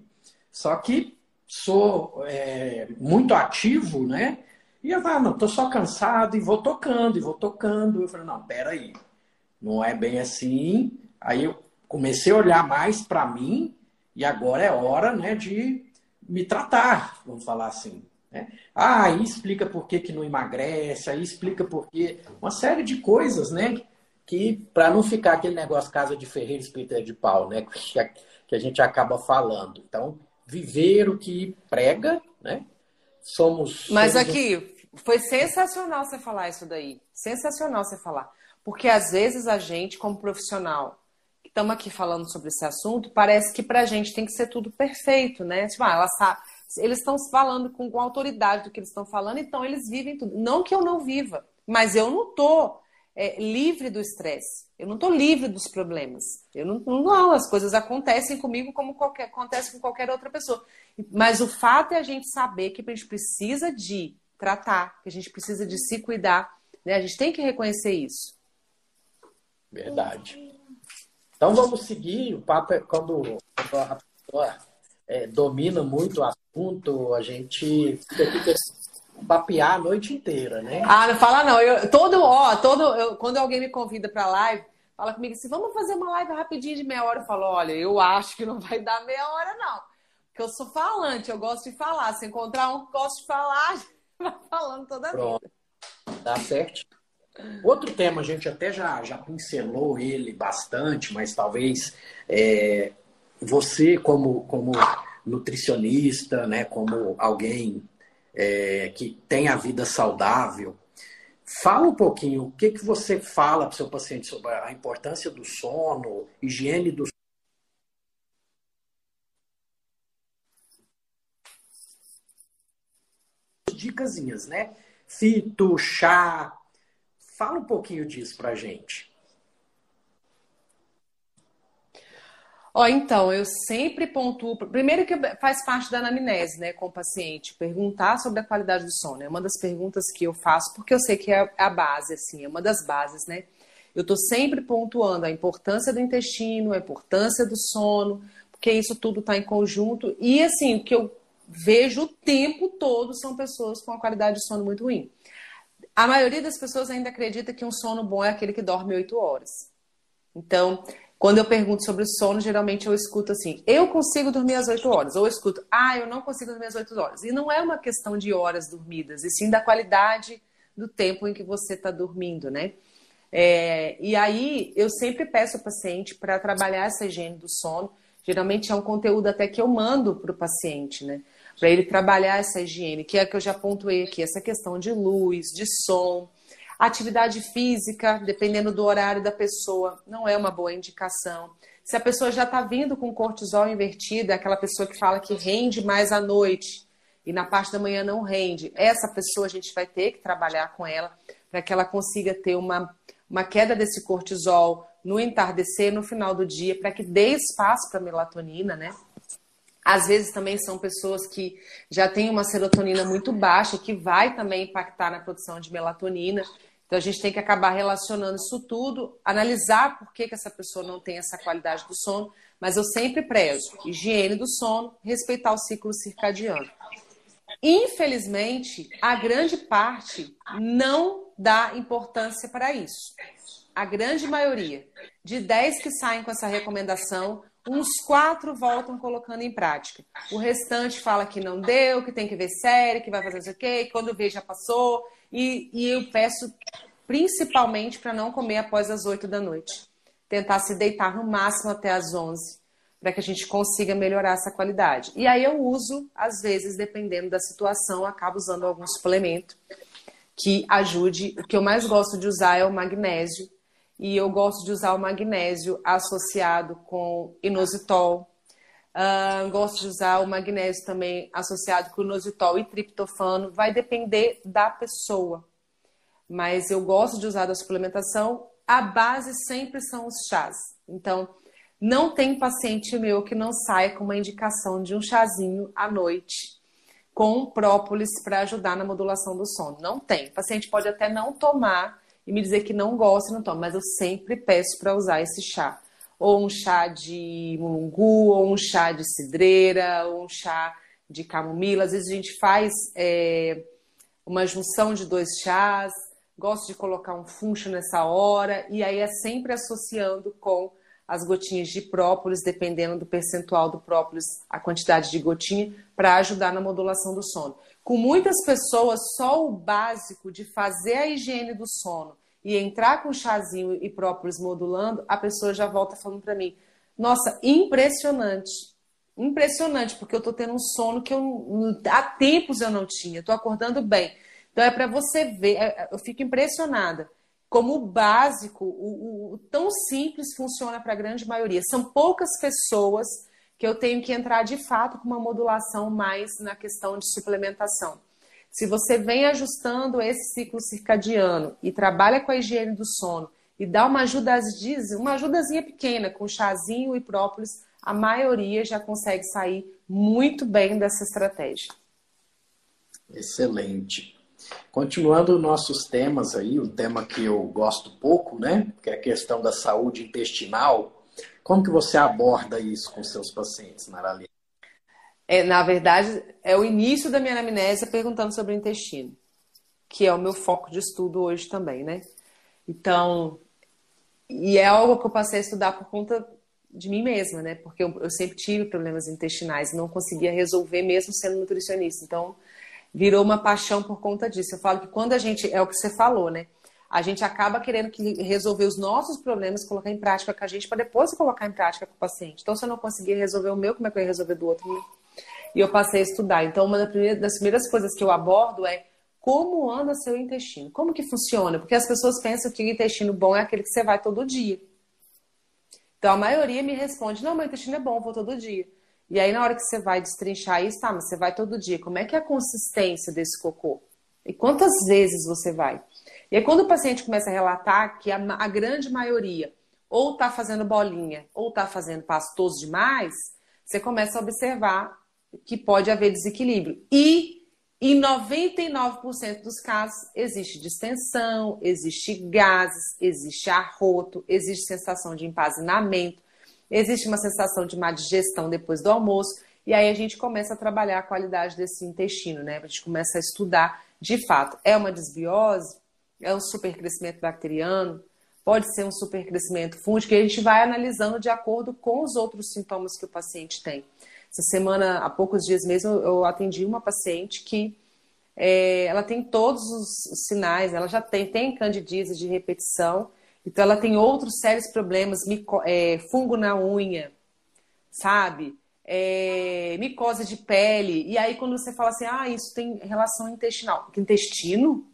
só que sou é, muito ativo, né? E eu falei, ah, não, tô só cansado e vou tocando, e vou tocando. Eu falei, não, peraí, não é bem assim. Aí eu comecei a olhar mais para mim e agora é hora, né, de me tratar, vamos falar assim. Né? Ah, aí explica por que, que não emagrece, aí explica por que. Uma série de coisas, né? Que para não ficar aquele negócio casa de ferreiro espírita de pau, né? *laughs* Que a, que a gente acaba falando. Então, viver o que prega, né? Somos.
Mas
somos
aqui, foi sensacional você falar isso daí. Sensacional você falar. Porque às vezes a gente, como profissional, que estamos aqui falando sobre esse assunto, parece que pra gente tem que ser tudo perfeito, né? Tipo, ah, ela sabe eles estão falando com, com autoridade do que eles estão falando, então eles vivem tudo. Não que eu não viva, mas eu não estou é, livre do estresse. Eu não estou livre dos problemas. Eu não, não, as coisas acontecem comigo como qualquer, acontece com qualquer outra pessoa. Mas o fato é a gente saber que a gente precisa de tratar, que a gente precisa de se cuidar. Né? A gente tem que reconhecer isso.
Verdade. Então vamos seguir. O papo é quando a pessoa é, domina muito o assunto, a gente fica, papear a noite inteira, né?
Ah, não fala não. Eu, todo, ó, todo, eu, quando alguém me convida para live, fala comigo assim, vamos fazer uma live rapidinho de meia hora. Eu falo, olha, eu acho que não vai dar meia hora, não. Porque eu sou falante, eu gosto de falar. Se encontrar um que gosta de falar, *laughs* vai falando toda Pronto. vida.
Dá certo. Outro tema, a gente até já, já pincelou ele bastante, mas talvez é, você como, como nutricionista, né, como alguém é, que tem a vida saudável, fala um pouquinho o que, que você fala para o seu paciente sobre a importância do sono, higiene do dicasinhas, né? fito, chá. Fala um pouquinho disso pra gente.
Ó, então, eu sempre pontuo. Primeiro que faz parte da anamnese, né, com o paciente, perguntar sobre a qualidade do sono. É uma das perguntas que eu faço, porque eu sei que é a base, assim, é uma das bases, né? Eu estou sempre pontuando a importância do intestino, a importância do sono, porque isso tudo está em conjunto. E assim, o que eu vejo o tempo todo são pessoas com a qualidade de sono muito ruim. A maioria das pessoas ainda acredita que um sono bom é aquele que dorme oito horas. Então, quando eu pergunto sobre o sono, geralmente eu escuto assim: eu consigo dormir às 8 horas. Ou eu escuto: ah, eu não consigo dormir às 8 horas. E não é uma questão de horas dormidas, e sim da qualidade do tempo em que você está dormindo, né? É, e aí eu sempre peço ao paciente para trabalhar essa higiene do sono. Geralmente é um conteúdo até que eu mando para o paciente, né? Para ele trabalhar essa higiene, que é que eu já pontuei aqui, essa questão de luz, de som Atividade física, dependendo do horário da pessoa, não é uma boa indicação. Se a pessoa já está vindo com cortisol invertido, é aquela pessoa que fala que rende mais à noite e na parte da manhã não rende, essa pessoa a gente vai ter que trabalhar com ela para que ela consiga ter uma, uma queda desse cortisol no entardecer, no final do dia, para que dê espaço para a melatonina, né? Às vezes também são pessoas que já têm uma serotonina muito baixa, que vai também impactar na produção de melatonina. Então a gente tem que acabar relacionando isso tudo, analisar por que, que essa pessoa não tem essa qualidade do sono, mas eu sempre prezo higiene do sono, respeitar o ciclo circadiano. Infelizmente, a grande parte não dá importância para isso. A grande maioria. De 10 que saem com essa recomendação, uns quatro voltam colocando em prática. O restante fala que não deu, que tem que ver série, que vai fazer isso aqui, quando vê já passou. E, e eu peço principalmente para não comer após as 8 da noite. Tentar se deitar no máximo até as 11, para que a gente consiga melhorar essa qualidade. E aí eu uso, às vezes, dependendo da situação, acabo usando algum suplemento que ajude. O que eu mais gosto de usar é o magnésio. E eu gosto de usar o magnésio associado com inositol, Uh, gosto de usar o magnésio também associado com inositol e triptofano. Vai depender da pessoa. Mas eu gosto de usar da suplementação. A base sempre são os chás. Então, não tem paciente meu que não saia com uma indicação de um chazinho à noite com própolis para ajudar na modulação do sono. Não tem. O paciente pode até não tomar e me dizer que não gosta e não toma, mas eu sempre peço para usar esse chá ou um chá de mulungu, ou um chá de cidreira, ou um chá de camomila. Às vezes a gente faz é, uma junção de dois chás, gosto de colocar um funcho nessa hora, e aí é sempre associando com as gotinhas de própolis, dependendo do percentual do própolis, a quantidade de gotinha, para ajudar na modulação do sono. Com muitas pessoas, só o básico de fazer a higiene do sono e entrar com chazinho e própolis modulando, a pessoa já volta falando para mim: Nossa, impressionante. Impressionante, porque eu estou tendo um sono que eu, há tempos eu não tinha, estou acordando bem. Então é para você ver, é, é, eu fico impressionada como o básico, o, o, o tão simples funciona para a grande maioria. São poucas pessoas que eu tenho que entrar de fato com uma modulação mais na questão de suplementação. Se você vem ajustando esse ciclo circadiano e trabalha com a higiene do sono e dá uma ajudazinha, uma ajudazinha pequena com chazinho e própolis, a maioria já consegue sair muito bem dessa estratégia.
Excelente. Continuando nossos temas aí, um tema que eu gosto pouco, né, que é a questão da saúde intestinal. Como que você aborda isso com seus pacientes, Narali?
é, na verdade, é o início da minha anamnésia perguntando sobre o intestino, que é o meu foco de estudo hoje também, né? Então, e é algo que eu passei a estudar por conta de mim mesma, né? Porque eu, eu sempre tive problemas intestinais não conseguia resolver mesmo sendo nutricionista. Então, virou uma paixão por conta disso. Eu falo que quando a gente, é o que você falou, né? A gente acaba querendo que resolver os nossos problemas, colocar em prática com a gente, para depois colocar em prática com o paciente. Então, se eu não conseguir resolver o meu, como é que eu ia resolver do outro? Né? e eu passei a estudar. Então, uma das primeiras coisas que eu abordo é como anda seu intestino, como que funciona, porque as pessoas pensam que o intestino bom é aquele que você vai todo dia. Então, a maioria me responde, não, meu intestino é bom, vou todo dia. E aí, na hora que você vai destrinchar isso, tá, mas você vai todo dia, como é que é a consistência desse cocô? E quantas vezes você vai? E aí, quando o paciente começa a relatar que a, a grande maioria ou está fazendo bolinha ou está fazendo pastoso demais, você começa a observar que pode haver desequilíbrio. E em 99% dos casos existe distensão, existe gases, existe arroto, existe sensação de empazinamento, existe uma sensação de má digestão depois do almoço. E aí a gente começa a trabalhar a qualidade desse intestino, né? A gente começa a estudar de fato. É uma desbiose? É um supercrescimento bacteriano? Pode ser um supercrescimento fúngico? E a gente vai analisando de acordo com os outros sintomas que o paciente tem. Essa semana, há poucos dias mesmo, eu atendi uma paciente que é, ela tem todos os sinais, ela já tem, tem candidíase de repetição, então ela tem outros sérios problemas, mico, é, fungo na unha, sabe? É, micose de pele. E aí, quando você fala assim, ah, isso tem relação intestinal. Intestino?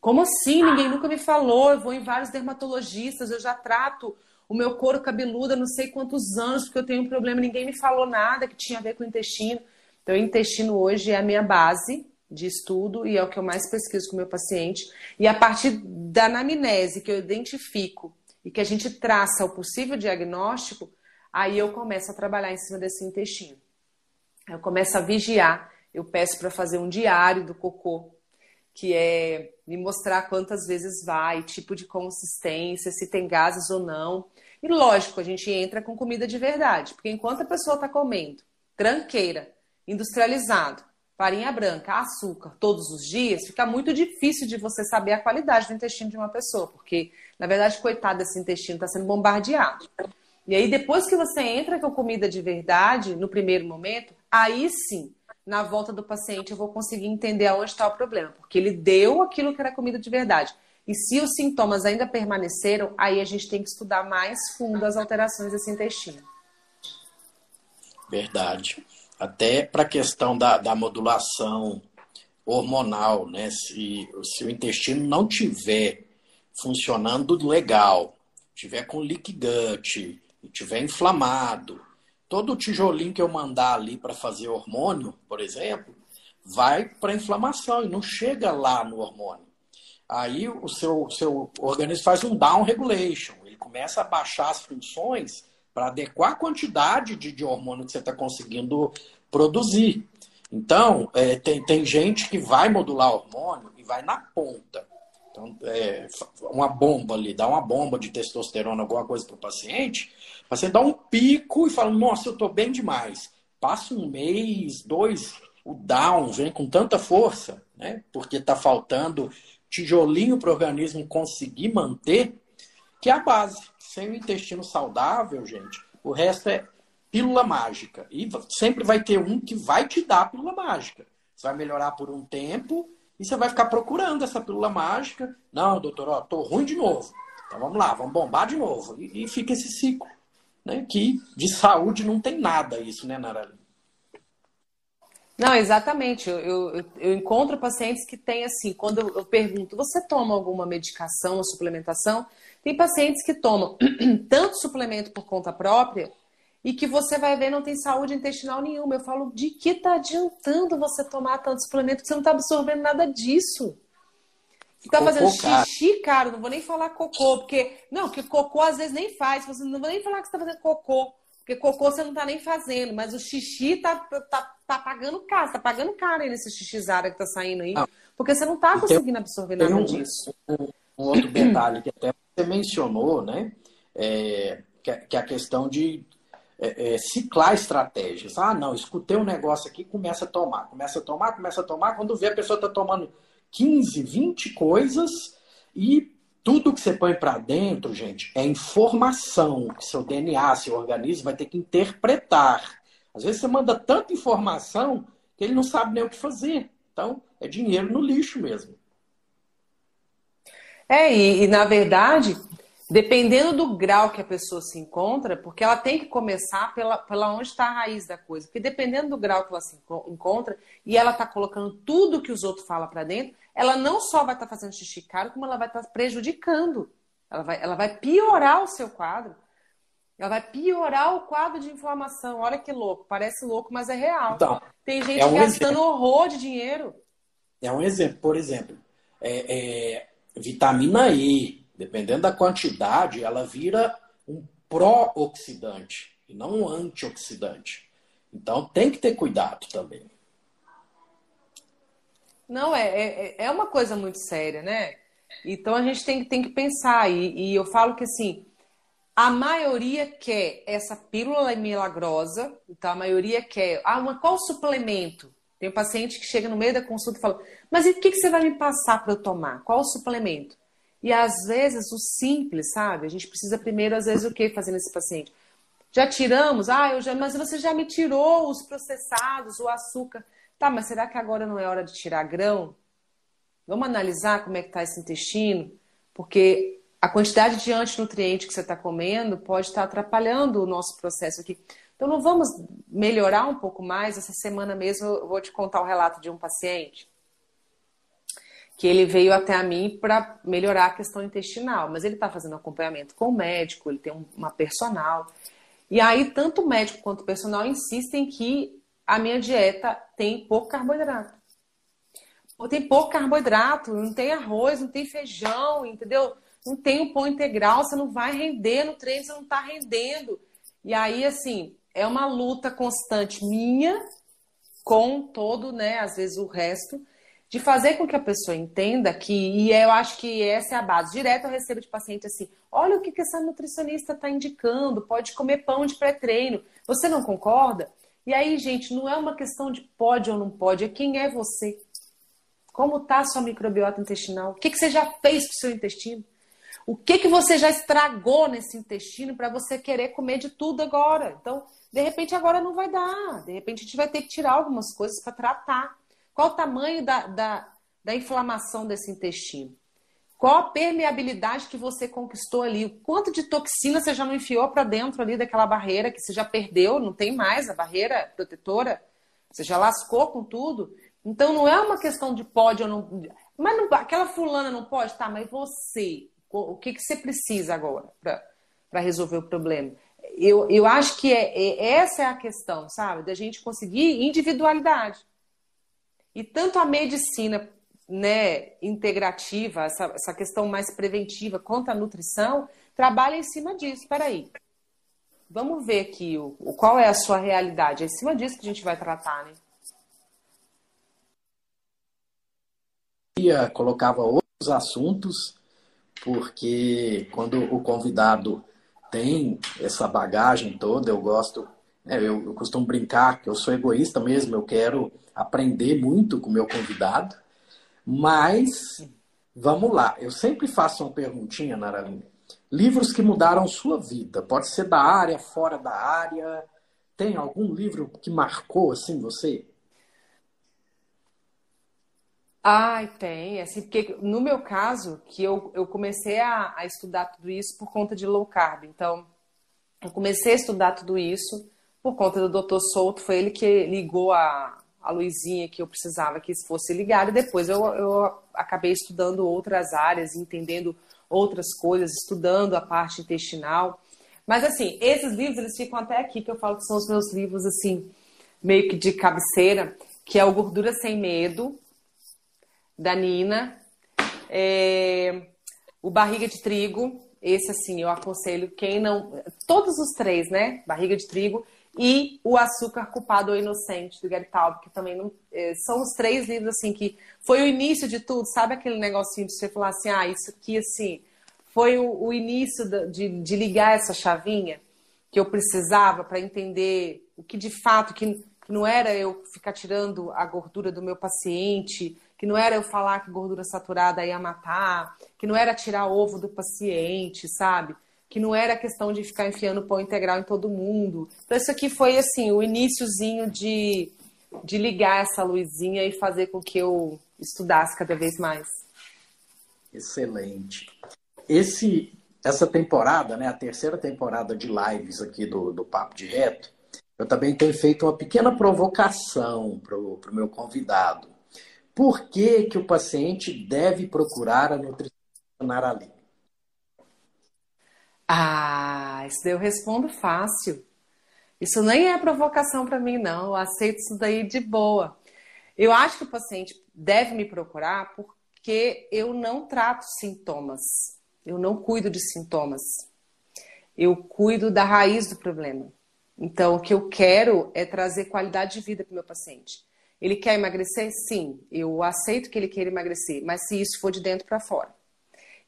Como assim? Ninguém nunca me falou. Eu vou em vários dermatologistas, eu já trato o meu couro cabeludo há não sei quantos anos, porque eu tenho um problema, ninguém me falou nada que tinha a ver com o intestino. Então, o intestino hoje é a minha base de estudo e é o que eu mais pesquiso com o meu paciente. E a partir da anamnese que eu identifico e que a gente traça o possível diagnóstico, aí eu começo a trabalhar em cima desse intestino. Eu começo a vigiar, eu peço para fazer um diário do cocô, que é me mostrar quantas vezes vai, tipo de consistência, se tem gases ou não. E lógico, a gente entra com comida de verdade, porque enquanto a pessoa está comendo tranqueira, industrializado, farinha branca, açúcar todos os dias, fica muito difícil de você saber a qualidade do intestino de uma pessoa, porque na verdade, coitado desse intestino está sendo bombardeado. E aí, depois que você entra com comida de verdade, no primeiro momento, aí sim, na volta do paciente, eu vou conseguir entender aonde está o problema, porque ele deu aquilo que era comida de verdade. E se os sintomas ainda permaneceram, aí a gente tem que estudar mais fundo as alterações desse intestino.
Verdade. Até para a questão da, da modulação hormonal, né? Se, se o intestino não tiver funcionando legal, tiver com leak tiver inflamado, todo o tijolinho que eu mandar ali para fazer hormônio, por exemplo, vai para inflamação e não chega lá no hormônio. Aí o seu, seu organismo faz um down regulation, ele começa a baixar as funções para adequar a quantidade de, de hormônio que você está conseguindo produzir. Então, é, tem, tem gente que vai modular hormônio e vai na ponta. Então, é, uma bomba ali, dá uma bomba de testosterona, alguma coisa para o paciente, o paciente dá um pico e fala, nossa, eu estou bem demais. Passa um mês, dois, o down vem com tanta força, né? Porque está faltando tijolinho para o organismo conseguir manter, que é a base. Sem o intestino saudável, gente, o resto é pílula mágica. E sempre vai ter um que vai te dar a pílula mágica. Você vai melhorar por um tempo e você vai ficar procurando essa pílula mágica. Não, doutor, ó, tô ruim de novo. Então vamos lá, vamos bombar de novo. E, e fica esse ciclo. Né? Que de saúde não tem nada isso, né, Narali?
Não, exatamente. Eu, eu, eu, encontro pacientes que têm assim, quando eu, eu, pergunto, você toma alguma medicação ou suplementação? Tem pacientes que tomam *clears throat* tanto suplemento por conta própria e que você vai ver não tem saúde intestinal nenhuma. Eu falo, de que tá adiantando você tomar tanto suplemento que você não está absorvendo nada disso? Você tá fazendo xixi, cara, não vou nem falar cocô, porque. Não, porque cocô às vezes nem faz. Você não vou nem falar que você tá fazendo cocô. Porque cocô você não tá nem fazendo, mas o xixi tá, tá, tá pagando caro, tá pagando caro aí nesse xixizada que tá saindo aí. Ah, porque você não tá conseguindo absorver nada um, disso.
Um, um, outro detalhe que até você mencionou, né? É, que, que é a questão de é, é, ciclar estratégias. Ah, não, escutei um negócio aqui, começa a tomar, começa a tomar, começa a tomar. Quando vê a pessoa está tomando 15, 20 coisas e tudo que você põe para dentro, gente, é informação que seu DNA, seu organismo vai ter que interpretar. Às vezes você manda tanta informação que ele não sabe nem o que fazer. Então, é dinheiro no lixo mesmo.
É, e, e na verdade, dependendo do grau que a pessoa se encontra, porque ela tem que começar pela, pela onde está a raiz da coisa. Porque dependendo do grau que ela se encontra e ela está colocando tudo que os outros falam para dentro, ela não só vai estar tá fazendo xixi caro, como ela vai estar tá prejudicando. Ela vai, ela vai piorar o seu quadro. Ela vai piorar o quadro de inflamação. Olha que louco. Parece louco, mas é real. Então, Tem gente é um gastando exemplo. horror de dinheiro.
É um exemplo. Por exemplo, é, é, vitamina E, dependendo da quantidade, ela vira um pró-oxidante e não um antioxidante. Então tem que ter cuidado também.
Não, é, é, é uma coisa muito séria, né? Então a gente tem, tem que pensar. E, e eu falo que assim, a maioria quer essa pílula milagrosa, então a maioria quer. Ah, uma, qual suplemento? Tem um paciente que chega no meio da consulta e fala: Mas e o que, que você vai me passar para eu tomar? Qual suplemento? E às vezes o simples, sabe? A gente precisa primeiro, às vezes, o que fazer nesse paciente? Já tiramos, ah, eu já, mas você já me tirou os processados, o açúcar. Tá, mas será que agora não é hora de tirar grão? Vamos analisar como é que está esse intestino? Porque a quantidade de antinutriente que você está comendo pode estar tá atrapalhando o nosso processo aqui. Então, não vamos melhorar um pouco mais? Essa semana mesmo eu vou te contar o relato de um paciente que ele veio até a mim para melhorar a questão intestinal, mas ele está fazendo acompanhamento com o médico, ele tem uma personal. E aí, tanto o médico quanto o personal insistem que a minha dieta tem pouco carboidrato. Tem pouco carboidrato, não tem arroz, não tem feijão, entendeu? Não tem o pão integral, você não vai render no treino, você não está rendendo. E aí, assim, é uma luta constante minha com todo, né, às vezes o resto, de fazer com que a pessoa entenda que, e eu acho que essa é a base. Direto eu recebo de paciente assim: olha o que, que essa nutricionista está indicando, pode comer pão de pré-treino. Você não concorda? E aí, gente, não é uma questão de pode ou não pode, é quem é você. Como está a sua microbiota intestinal? O que, que você já fez com o seu intestino? O que, que você já estragou nesse intestino para você querer comer de tudo agora? Então, de repente, agora não vai dar. De repente, a gente vai ter que tirar algumas coisas para tratar. Qual o tamanho da, da, da inflamação desse intestino? Qual a permeabilidade que você conquistou ali? O quanto de toxina você já não enfiou para dentro ali daquela barreira que você já perdeu, não tem mais a barreira protetora? Você já lascou com tudo? Então não é uma questão de pode ou não. Mas não, aquela fulana não pode? Tá, mas você, o que, que você precisa agora para resolver o problema? Eu, eu acho que é, é, essa é a questão, sabe? Da gente conseguir individualidade. E tanto a medicina né, integrativa, essa, essa questão mais preventiva, quanto a nutrição, trabalha em cima disso. Espera aí. Vamos ver aqui o, o, qual é a sua realidade. É em cima disso que a gente vai tratar, né?
colocava outros assuntos, porque quando o convidado tem essa bagagem toda, eu gosto, né, eu, eu costumo brincar que eu sou egoísta mesmo, eu quero aprender muito com o meu convidado, mas vamos lá. Eu sempre faço uma perguntinha, Naraline. Livros que mudaram sua vida, pode ser da área, fora da área. Tem algum livro que marcou assim você?
Ai, tem. Assim, porque no meu caso, que eu, eu comecei a, a estudar tudo isso por conta de low carb. Então, eu comecei a estudar tudo isso por conta do Dr. Souto. Foi ele que ligou a, a luzinha que eu precisava que fosse ligada. E depois eu, eu acabei estudando outras áreas, entendendo outras coisas, estudando a parte intestinal. Mas assim, esses livros eles ficam até aqui que eu falo que são os meus livros assim, meio que de cabeceira, que é o Gordura sem Medo da Nina, é... o Barriga de Trigo, esse assim, eu aconselho quem não, todos os três, né? Barriga de Trigo e O Açúcar Culpado ou Inocente, do Gary Taub, que também não, é, são os três livros, assim, que foi o início de tudo, sabe aquele negocinho de você falar assim, ah, isso aqui, assim, foi o, o início de, de ligar essa chavinha que eu precisava para entender o que de fato, que, que não era eu ficar tirando a gordura do meu paciente, que não era eu falar que gordura saturada ia matar, que não era tirar ovo do paciente, sabe? Que não era questão de ficar enfiando pão integral em todo mundo. Então, isso aqui foi assim, o iníciozinho de, de ligar essa luzinha e fazer com que eu estudasse cada vez mais.
Excelente. Esse, essa temporada, né, a terceira temporada de lives aqui do, do Papo de Reto, eu também tenho feito uma pequena provocação para o meu convidado. Por que, que o paciente deve procurar a nutricionista ali?
Ah, isso daí eu respondo fácil. Isso nem é provocação para mim, não. Eu aceito isso daí de boa. Eu acho que o paciente deve me procurar porque eu não trato sintomas, eu não cuido de sintomas, eu cuido da raiz do problema. Então, o que eu quero é trazer qualidade de vida para o meu paciente. Ele quer emagrecer? Sim, eu aceito que ele queira emagrecer, mas se isso for de dentro para fora.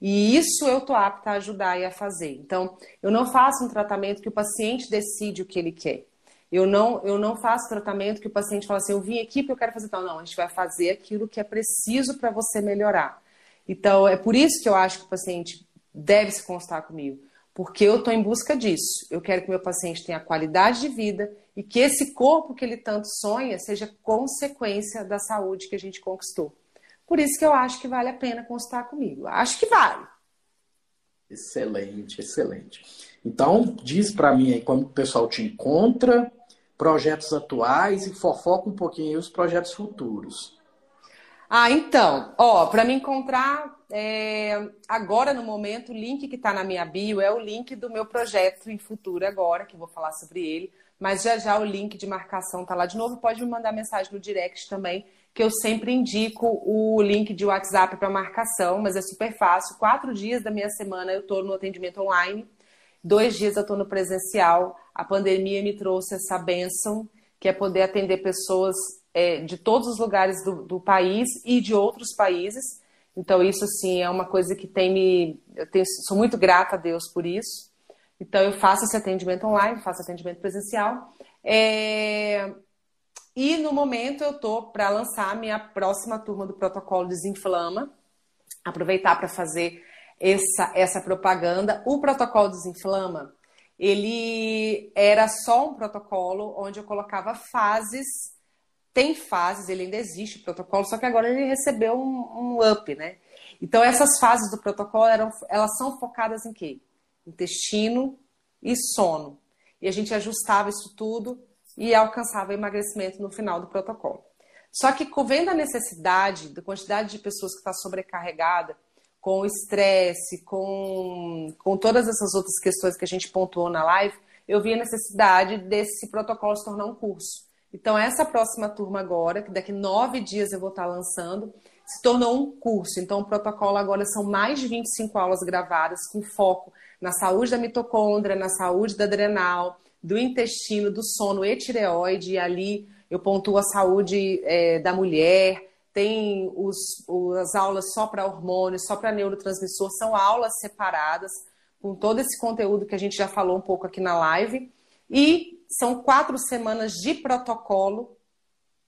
E isso eu estou apta a ajudar e a fazer. Então, eu não faço um tratamento que o paciente decide o que ele quer. Eu não, eu não faço tratamento que o paciente fala assim, eu vim aqui porque eu quero fazer tal. Não, a gente vai fazer aquilo que é preciso para você melhorar. Então, é por isso que eu acho que o paciente deve se constar comigo porque eu estou em busca disso. Eu quero que meu paciente tenha qualidade de vida e que esse corpo que ele tanto sonha seja consequência da saúde que a gente conquistou. Por isso que eu acho que vale a pena consultar comigo. Acho que vale.
Excelente, excelente. Então, diz para mim aí como o pessoal te encontra, projetos atuais e fofoca um pouquinho aí os projetos futuros.
Ah, então, ó, para me encontrar é, agora no momento, o link que está na minha bio é o link do meu projeto em futuro agora, que vou falar sobre ele. Mas já já o link de marcação tá lá de novo. Pode me mandar mensagem no direct também, que eu sempre indico o link de WhatsApp para marcação, mas é super fácil. Quatro dias da minha semana eu estou no atendimento online, dois dias eu estou no presencial. A pandemia me trouxe essa benção, que é poder atender pessoas é, de todos os lugares do, do, país e de outros países. Então, isso, sim, é uma coisa que tem me. Eu tenho, sou muito grata a Deus por isso. Então, eu faço esse atendimento online, faço atendimento presencial. É... E no momento eu estou para lançar a minha próxima turma do protocolo Desinflama. Aproveitar para fazer essa, essa propaganda. O protocolo Desinflama, ele era só um protocolo onde eu colocava fases tem fases, ele ainda existe o protocolo, só que agora ele recebeu um, um up, né? Então essas fases do protocolo eram, elas são focadas em quê? Intestino e sono. E a gente ajustava isso tudo e alcançava emagrecimento no final do protocolo. Só que vendo a necessidade, da quantidade de pessoas que está sobrecarregada, com estresse, com, com todas essas outras questões que a gente pontuou na live, eu vi a necessidade desse protocolo se tornar um curso. Então, essa próxima turma agora, que daqui nove dias eu vou estar lançando, se tornou um curso. Então, o protocolo agora são mais de 25 aulas gravadas com foco na saúde da mitocôndria, na saúde da adrenal, do intestino, do sono e tireoide. E ali eu pontuo a saúde é, da mulher. Tem os, as aulas só para hormônios, só para neurotransmissor. São aulas separadas, com todo esse conteúdo que a gente já falou um pouco aqui na live. E são quatro semanas de protocolo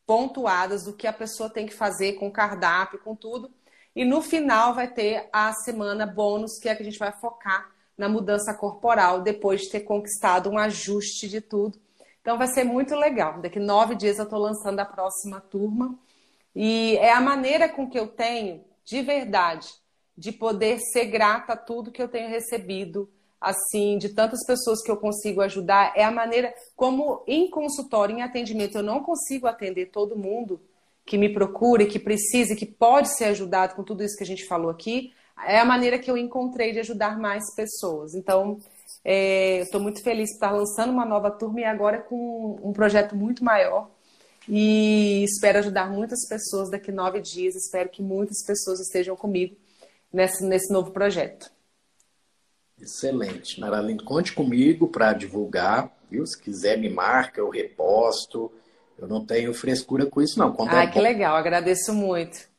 pontuadas do que a pessoa tem que fazer com cardápio, com tudo. E no final vai ter a semana bônus, que é que a gente vai focar na mudança corporal, depois de ter conquistado um ajuste de tudo. Então vai ser muito legal. Daqui nove dias eu estou lançando a próxima turma. E é a maneira com que eu tenho, de verdade, de poder ser grata a tudo que eu tenho recebido assim, de tantas pessoas que eu consigo ajudar, é a maneira como em consultório, em atendimento, eu não consigo atender todo mundo que me procura, que precisa, que pode ser ajudado com tudo isso que a gente falou aqui, é a maneira que eu encontrei de ajudar mais pessoas. Então, é, estou muito feliz por estar lançando uma nova turma e agora com um projeto muito maior. E espero ajudar muitas pessoas daqui nove dias. Espero que muitas pessoas estejam comigo nesse, nesse novo projeto.
Excelente. Maralene, conte comigo para divulgar, viu? Se quiser, me marca, eu reposto. Eu não tenho frescura com isso, não.
Quando Ai, é que bom... legal, agradeço muito.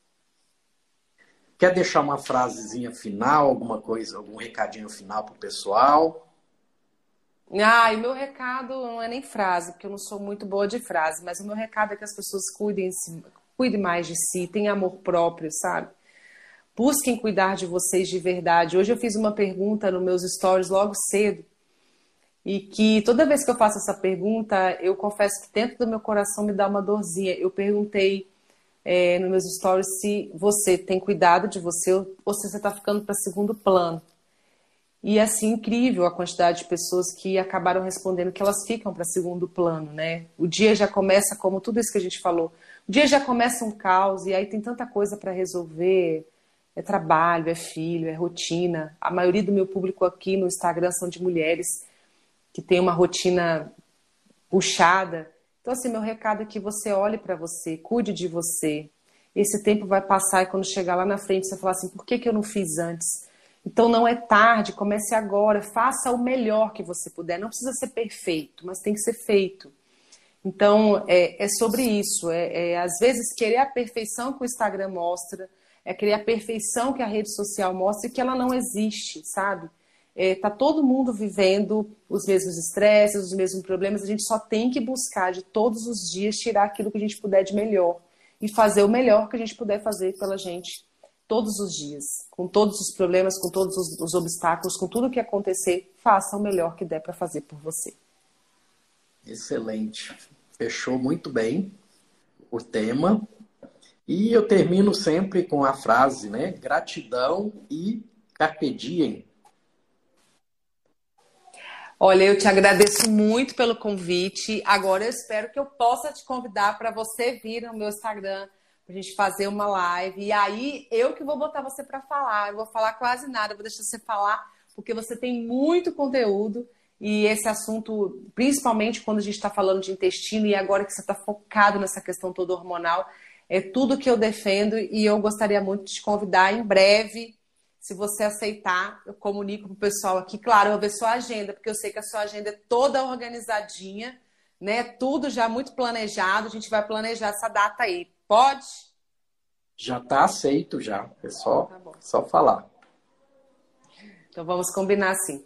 Quer deixar uma frasezinha final, alguma coisa, algum recadinho final para o pessoal?
Ah, e meu recado não é nem frase, porque eu não sou muito boa de frase, mas o meu recado é que as pessoas cuidem, cuidem mais de si, tenham amor próprio, sabe? Busquem cuidar de vocês de verdade. Hoje eu fiz uma pergunta nos meus stories logo cedo. E que toda vez que eu faço essa pergunta, eu confesso que dentro do meu coração me dá uma dorzinha. Eu perguntei é, nos meus stories se você tem cuidado de você ou se você está ficando para segundo plano. E assim, incrível a quantidade de pessoas que acabaram respondendo que elas ficam para segundo plano, né? O dia já começa, como tudo isso que a gente falou, o dia já começa um caos e aí tem tanta coisa para resolver é trabalho, é filho, é rotina. A maioria do meu público aqui no Instagram são de mulheres que têm uma rotina puxada Então, assim, meu recado é que você olhe para você, cuide de você. Esse tempo vai passar e quando chegar lá na frente você falar assim, por que, que eu não fiz antes? Então não é tarde, comece agora, faça o melhor que você puder. Não precisa ser perfeito, mas tem que ser feito. Então é, é sobre isso. É, é, às vezes querer a perfeição que o Instagram mostra, é querer a perfeição que a rede social mostra e que ela não existe, sabe? É, tá todo mundo vivendo os mesmos estresses, os mesmos problemas. A gente só tem que buscar de todos os dias tirar aquilo que a gente puder de melhor e fazer o melhor que a gente puder fazer pela gente todos os dias, com todos os problemas, com todos os, os obstáculos, com tudo que acontecer, faça o melhor que der para fazer por você.
Excelente. Fechou muito bem o tema. E eu termino sempre com a frase, né? Gratidão e carpe diem.
Olha, eu te agradeço muito pelo convite. Agora eu espero que eu possa te convidar para você vir no meu Instagram pra gente fazer uma live. E aí eu que vou botar você para falar. Eu vou falar quase nada, vou deixar você falar, porque você tem muito conteúdo. E esse assunto, principalmente quando a gente está falando de intestino, e agora que você está focado nessa questão toda hormonal, é tudo que eu defendo e eu gostaria muito de te convidar em breve. Se você aceitar, eu comunico para o pessoal aqui. Claro, eu vou ver sua agenda, porque eu sei que a sua agenda é toda organizadinha, né? Tudo já muito planejado. A gente vai planejar essa data aí. Pode?
Já está aceito, já. É só, tá só falar.
Então vamos combinar assim.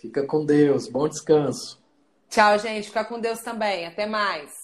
Fica com Deus. Bom descanso.
Tchau, gente. Fica com Deus também. Até mais.